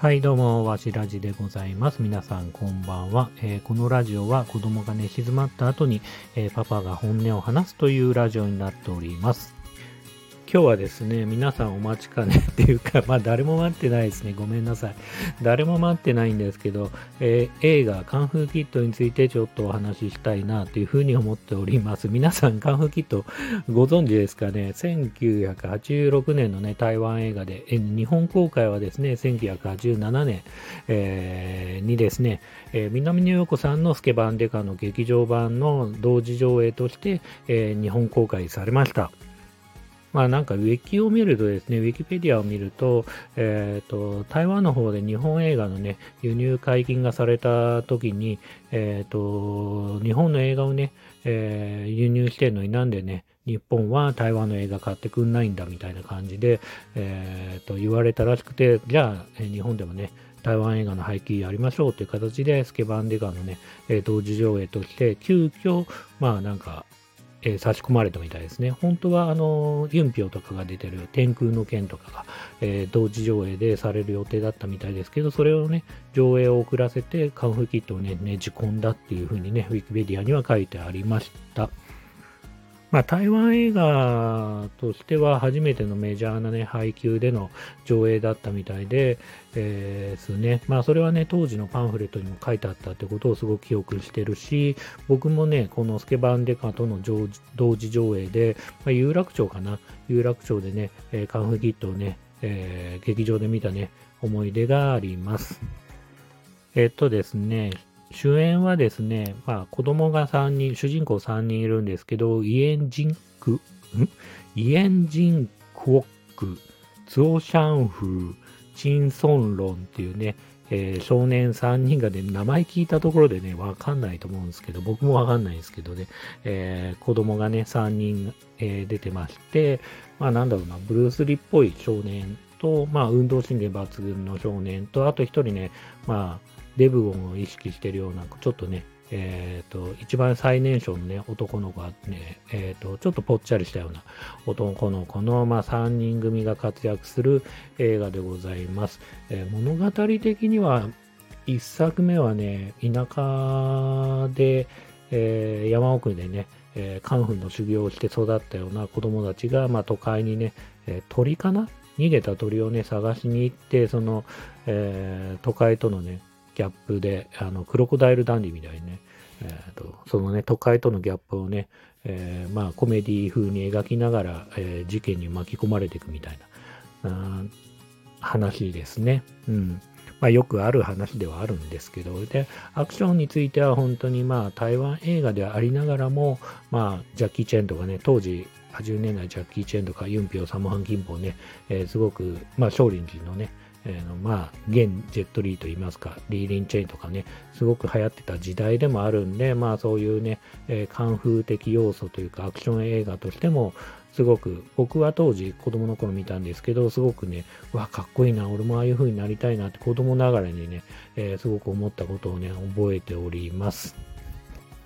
はい、どうも、わしらじでございます。皆さん、こんばんは、えーこのラジオは子供が寝静まった後に、えーパパが本音を話すというラジオになっております。今日はですね、皆さんお待ちかねっていうか、まあ誰も待ってないですね。ごめんなさい。誰も待ってないんですけど、えー映画カンフーキットについてちょっとお話ししたいなというふうに思っております。皆さんカンフーキットご存知ですかね ?1986 年のね、台湾映画で、え日本公開はですね、1987年、えーにですね、えー南野陽子さんのスケバンデカの劇場版の同時上映として、えー日本公開されました。まあなんかウィキを見るとですね、ウィキペディアを見ると、えっ、と、台湾の方で日本映画のね、輸入解禁がされた時に、えっ、と、日本の映画をね、えー輸入してるのになんでね、日本は台湾の映画買ってくんないんだみたいな感じで、えーと言われたらしくて、じゃあ、日本でもね、台湾映画の配給やりましょうという形で、スケバンデガのね、え同時上映として、急遽、まあなんか、えー差し込まれたみたいですね。本当は、あの、ユンピョとかが出てる天空の剣とかが、えー同時上映でされる予定だったみたいですけど、それをね、上映を遅らせて、カンフーキットをね、ねじ込んだっていうふうにね、ウィキペディアには書いてありました。まあ、台湾映画としては初めてのメジャーなね、配給での上映だったみたいで、えーすね。まあ、それはね、当時のパンフレットにも書いてあったってことをすごく記憶してるし、僕もね、このスケバンデカとの同時上映で、まあ、有楽町かな。有楽町でね、えカンフーキットをね、えー劇場で見たね、思い出があります。えっとですね、主演はですね、まあ子供が3人、主人公3人いるんですけど、イエンジンク、ん？イエンジンクオック、ツオシャンフー、チンソンロンっていうね、えー少年3人がね、名前聞いたところでね、わかんないと思うんですけど、僕もわかんないですけどね、えー子供がね、3人、えー出てまして、まあなんだろうな、ブルース・リーっぽい少年と、まあ運動神経抜群の少年と、あと一人ね、まあ、デブゴンを意識してるような、ちょっとね、えっ、と、一番最年少のね、男の子がね、えっ、と、ちょっとぽっちゃりしたような男の子の、まあ、3人組が活躍する映画でございます。えー物語的には、一作目はね、田舎で、えー山奥でね、えーカンフーの修行をして育ったような子供たちが、まあ、都会にね、え鳥かな？逃げた鳥をね、探しに行って、その、え都会とのね、ギャップで、あの、クロコダイルダンディみたいにね、えーと、そのね、都会とのギャップをね、えーまあ、コメディ風に描きながら、えー事件に巻き込まれていくみたいな、話ですね。うん。まあ、よくある話ではあるんですけど、で、アクションについては本当にまあ、台湾映画でありながらも、まあ、ジャッキー・チェンとかね、当時、80年代ジャッキー・チェンとかユンピョウ、サモハン・キンポね、えーすごく、まあ、少林寺のね、えのまあ、現ジェットリーと言いますか、リー・リン・チェインとかね、すごく流行ってた時代でもあるんで、まあそういうね、えーカンフー的要素というかアクション映画としても、すごく、僕は当時子供の頃見たんですけど、すごくね、うわ、かっこいいな、俺もああいう風になりたいなって子供ながらにね、えーすごく思ったことをね、覚えております。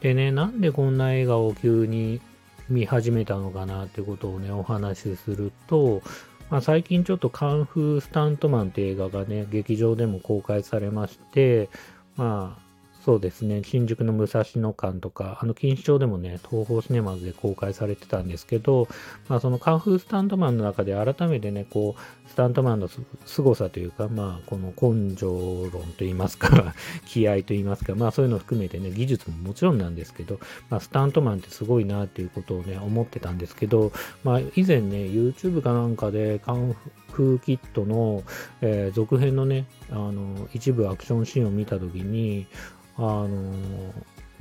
でね、なんでこんな映画を急に見始めたのかなってことをね、お話しすると、まあ、最近ちょっとカンフースタントマンって映画がね、劇場でも公開されまして、まあ、そうですね、新宿の武蔵野館とか、あの、錦糸町でもね、東宝シネマズで公開されてたんですけど、まあ、そのカンフースタントマンの中で改めてね、こう、スタントマンのす凄さというか、まあ、この根性論といいますか、気合といいますか、まあ、そういうのを含めてね、技術ももちろんなんですけど、まあ、スタントマンってすごいなっていうことをね、思ってたんですけど、まあ、以前ね、YouTube かなんかでカンフーキットの、えー続編のね、あの、一部アクションシーンを見たときに、あの、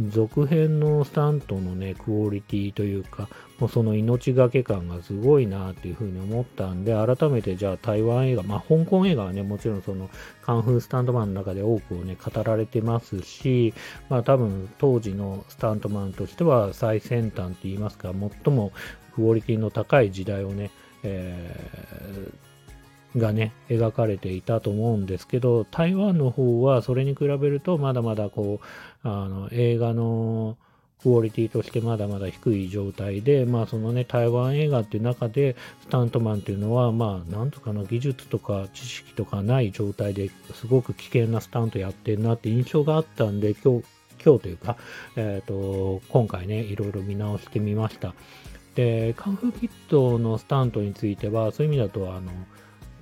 続編のスタントのね、クオリティというか、もうその命がけ感がすごいなっていうふうに思ったんで、改めてじゃあ台湾映画、まあ香港映画はね、もちろんそのカンフースタントマンの中で多くをね、語られてますし、まあ多分当時のスタントマンとしては最先端といいますか、最もクオリティの高い時代をね、えがね、描かれていたと思うんですけど、台湾の方はそれに比べるとまだまだこう、あの、映画の、クオリティとしてまだまだ低い状態で、まあそのね、台湾映画っていう中で、スタントマンっていうのは、まあなんとかの技術とか知識とかない状態ですごく危険なスタントやってるなって印象があったんで、今日、今日というか、えっ、ー、と、今回ね、いろいろ見直してみました。で、カンフーキットのスタントについては、そういう意味だと、あの、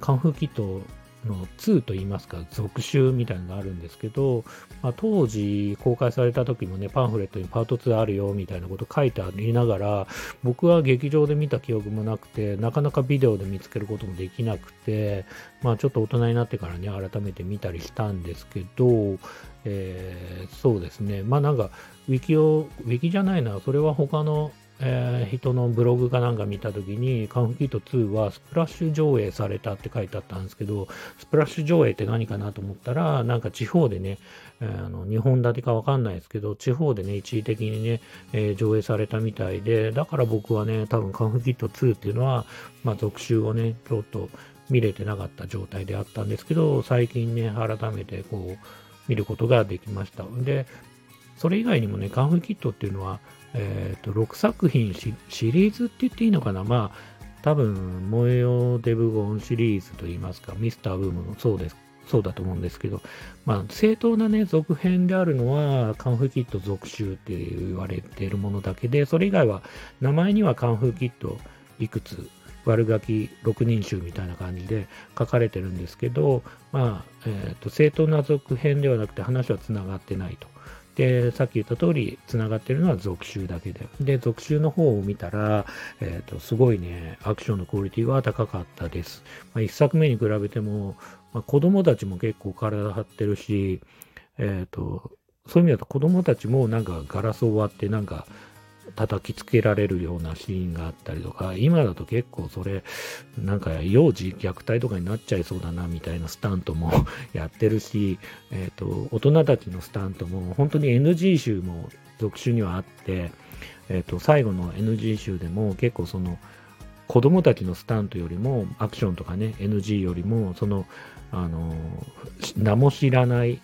カンフーキットの2といいますか、続集みたいなのがあるんですけど、まあ、当時公開された時もね、パンフレットにパート2あるよみたいなこと書いてありながら、僕は劇場で見た記憶もなくて、なかなかビデオで見つけることもできなくて、まあちょっと大人になってからね、改めて見たりしたんですけど、えー、そうですね、まあなんか、ウィキを、ウィキじゃないな、それは他のえー、人のブログかなんか見たときに、カンフキット2はスプラッシュ上映されたって書いてあったんですけど、スプラッシュ上映って何かなと思ったら、なんか地方でね、えー、あの2本立てかわかんないですけど、地方でね、一時的にね、えー、上映されたみたいで、だから僕はね、多分カンフキット2っていうのは、まあ続集をね、ちょっと見れてなかった状態であったんですけど、最近ね、改めてこう、見ることができました。で、それ以外にもね、カンフーキットっていうのは、えっ、ー、と、6作品シリーズって言っていいのかな？まあ、多分、燃えよデブゴンシリーズといいますか、ミスターブームもそうです。そうだと思うんですけど、まあ、正当なね、続編であるのは、カンフーキット続集って言われているものだけで、それ以外は、名前にはカンフーキットいくつ、悪ガキ6人集みたいな感じで書かれてるんですけど、まあ、えっ、ー、と、正当な続編ではなくて話は繋がってないと。で、さっき言った通り、繋がってるのは続集だけで。で、続集の方を見たら、えっ、ー、と、すごいね、アクションのクオリティは高かったです。まあ、一作目に比べても、まあ、子供たちも結構体張ってるし、えっ、ー、と、そういう意味だと子供たちもなんかガラスを割ってなんか叩きつけられるようなシーンがあったりとか、今だと結構それ、なんか幼児虐待とかになっちゃいそうだなみたいなスタントも やってるし、えっ、ー、と、大人たちのスタントも本当に NG 集も続集にはあって、えっ、ー、と、最後の NG 集でも結構その、子供たちのスタントよりも、アクションとかね、NG よりも、その、あの、名も知らない、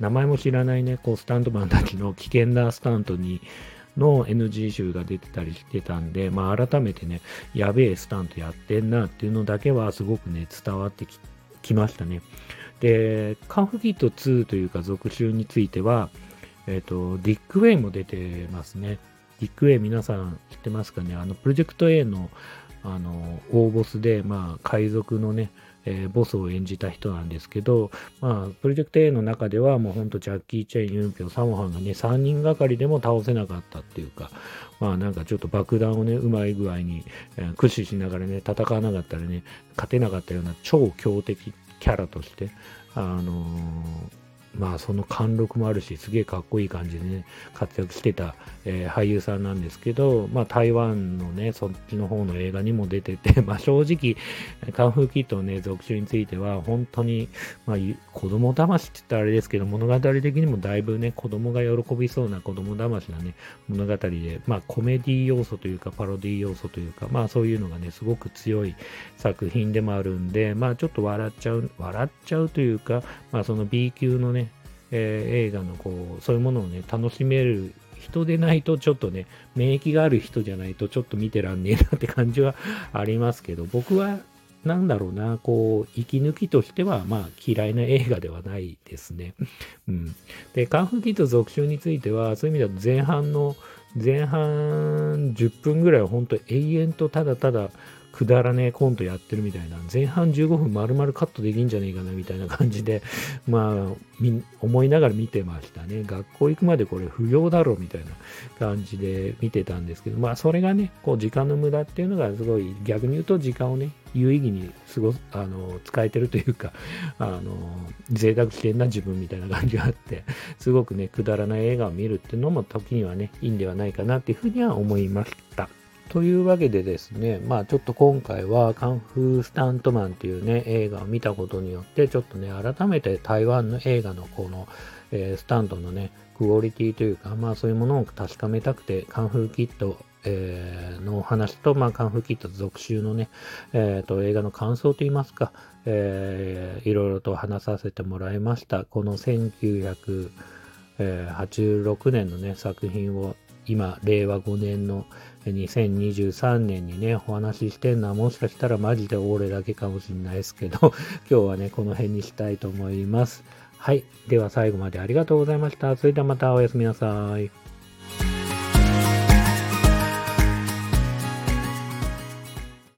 名前も知らないね、こう、スタントマンたちの危険なスタントに、の NG 集が出てたりしてたんで、まあ改めてね、やべえスタントやってんなっていうのだけはすごくね、伝わってきましたね。で、カンフキット2というか続集については、えっ、ー、と、ディック・ウェイも出てますね。ディック・ウェイ皆さん知ってますかね？あの、プロジェクト A のあの、大ボスで、まあ、海賊のね、えー、ボスを演じた人なんですけど、まあ、プロジェクト A の中ではもうほんとジャッキー・チェン、ユンピョン、サモハンがね、3人がかりでも倒せなかったっていうか、まあなんかちょっと爆弾をね、うまい具合に、えー、駆使しながらね、戦わなかったらね、勝てなかったような超強敵キャラとして、あのーまあその貫禄もあるし、すげえかっこいい感じでね、活躍してた、えー、俳優さんなんですけど、まあ台湾のね、そっちの方の映画にも出てて、まあ正直、カンフーキットのね、続集については、本当に、まあ子供騙しって言ったらあれですけど、物語的にもだいぶね、子供が喜びそうな子供騙しなね、物語で、まあコメディ要素というか、パロディ要素というか、まあそういうのがね、すごく強い作品でもあるんで、まあちょっと笑っちゃう、笑っちゃうというか、まあその B 級のね、えー、映画のこう、そういうものをね、楽しめる人でないとちょっとね、免疫がある人じゃないとちょっと見てらんねえなって感じはありますけど、僕はなんだろうな、こう、息抜きとしては、まあ、嫌いな映画ではないですね。うん。で、カンフーキット続集については、そういう意味では前半の、前半10分ぐらいは本当永遠とただただくだらねえコントやってるみたいな、前半15分丸々カットできんじゃねえかなみたいな感じで、まあ、思いながら見てましたね。学校行くまでこれ不要だろうみたいな感じで見てたんですけど、まあそれがね、こう時間の無駄っていうのがすごい逆に言うと時間をね、有意義に過ごす、あの、使えてるというか、あの、贅沢してんな自分みたいな感じがあって、すごくね、くだらない映画を見るっていうのも時にはね、いいんではないかなっていうふうには思いました。というわけでですね、まあちょっと今回はカンフースタントマンっていうね、映画を見たことによって、ちょっとね、改めて台湾の映画のこの、えー、スタントのね、クオリティというか、まあそういうものを確かめたくて、カンフーキット、えー、のお話と、まあカンフーキット続集のね、えっ、ー、と、映画の感想といいますか、えー、いろいろと話させてもらいました。この1900、86年のね、作品を今、令和5年の2023年にね、お話ししてんのはもしかしたらマジで俺だけかもしんないですけど、今日はね、この辺にしたいと思います。はい。では最後までありがとうございました。それではまたおやすみなさい。